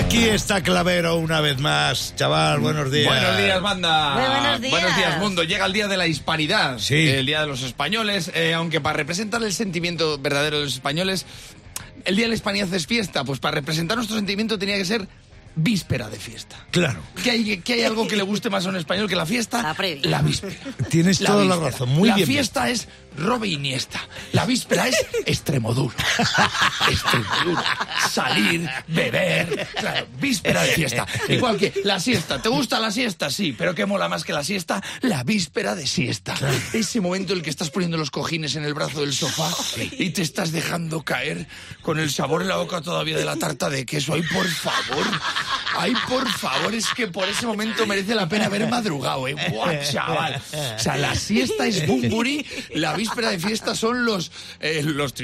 Aquí está Clavero una vez más. Chaval, buenos días. Buenos días, banda. Muy buenos días. Buenos días, mundo. Llega el día de la hispanidad. Sí. El día de los españoles. eh, aunque para representar el sentimiento verdadero de los españoles, el día de la hispanidad es fiesta. Pues para representar nuestro sentimiento tenía que ser víspera de fiesta. Claro. ¿Qué hay, qué hay algo que le guste más a un español que la fiesta? La previa. La víspera. Tienes toda la razón, muy la bien fiesta es Robe Iniesta. La víspera es Extremoduro. Extremoduro. Salir, beber. Claro, víspera de fiesta. Igual que la siesta. ¿Te gusta la siesta? Sí. Pero ¿qué mola más que la siesta? La víspera de siesta. Ese momento en el que estás poniendo los cojines en el brazo del sofá y te estás dejando caer con el sabor en la boca todavía de la tarta de queso. Ay, por favor. Ay, por favor, es que por ese momento merece la pena haber madrugado, ¿eh? ¡Buah, chaval! O sea, la siesta es Bumburi, la víspera de fiesta son los, eh, los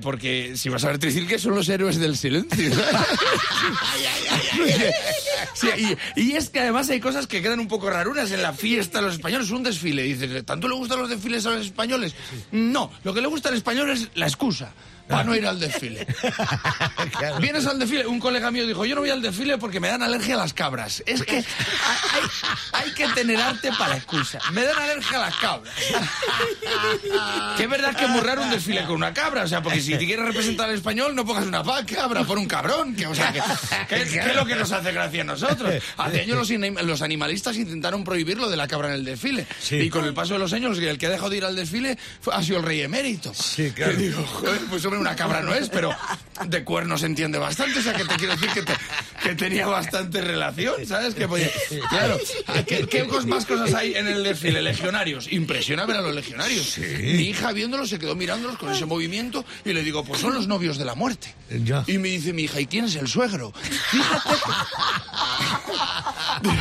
porque si vas a ver tricicle son los héroes del silencio. Sí, y, y es que además hay cosas que quedan un poco rarunas en la fiesta los españoles. Un desfile, dices, ¿tanto le gustan los desfiles a los españoles? No, lo que le gusta al español es la excusa. Para no ir al desfile. Vienes al desfile. Un colega mío dijo: Yo no voy al desfile porque me dan alergia a las cabras. Es que hay, hay que tener arte para excusa. Me dan alergia a las cabras. que es verdad que es muy raro un desfile con una cabra. O sea, porque si te quieres representar al español, no pongas una cabra, pon un cabrón. Que, o sea, que, que- que es lo que nos hace gracia a nosotros. Hace años los, anim- los animalistas intentaron prohibirlo de la cabra en el desfile. Sí. Y con el paso de los años, el que ha dejado de ir al desfile fue- ha sido el rey emérito. Sí, claro. Que digo, joder, pues hombre, una cabra no es, pero de cuernos entiende bastante. O sea, que te quiero decir que, te- que tenía bastante relación, ¿sabes? Que podía- claro, ¿qué, qué más cosas hay en el desfile? Legionarios. Impresiona ver a los legionarios. Mi hija viéndolos se quedó mirándolos con ese movimiento y le digo, pues son los novios de la muerte. Ya. Y me dice mi hija, ¿y quién es el suegro? Fíjate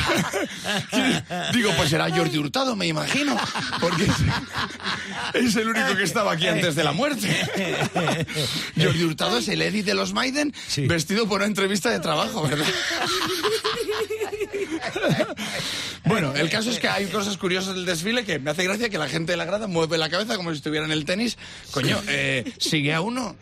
Digo, pues será Jordi Hurtado, me imagino, porque es, es el único que estaba aquí antes de la muerte. Jordi Hurtado es el Eddie de los Maiden Sí. vestido por una entrevista de trabajo, ¿verdad? Bueno, el caso es que hay cosas curiosas del desfile que me hace gracia que la gente de la grada mueve la cabeza como si estuviera en el tenis. Coño, eh, sigue a uno.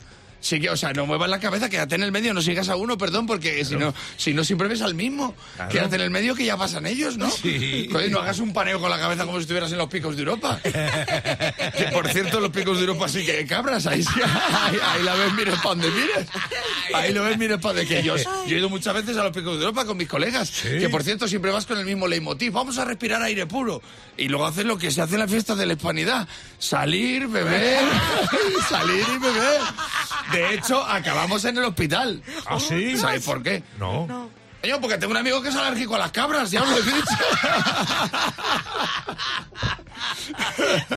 Sigue, o sea, no muevas la cabeza, quédate en el medio, no sigas a uno, perdón, porque si no, si no siempre ves al mismo. Claro. Quédate en el medio que ya pasan ellos, ¿no? Sí. No hagas un paneo con la cabeza como si estuvieras en los picos de Europa. que por cierto, los picos de Europa sí que cabras, ahí sí, ahí, ahí la ves, mires para donde mires. Ahí lo ves, mires para donde que yo, yo he ido muchas veces a los picos de Europa con mis colegas, que por cierto siempre vas con el mismo leitmotiv, vamos a respirar aire puro. Y luego haces lo que se hace en la fiesta de la hispanidad, salir, beber, salir y beber. De hecho, acabamos en el hospital. ¿Ah, sí? ¿Sabéis por qué? No. Coño, porque tengo un amigo que es alérgico a las cabras, ya os lo he dicho.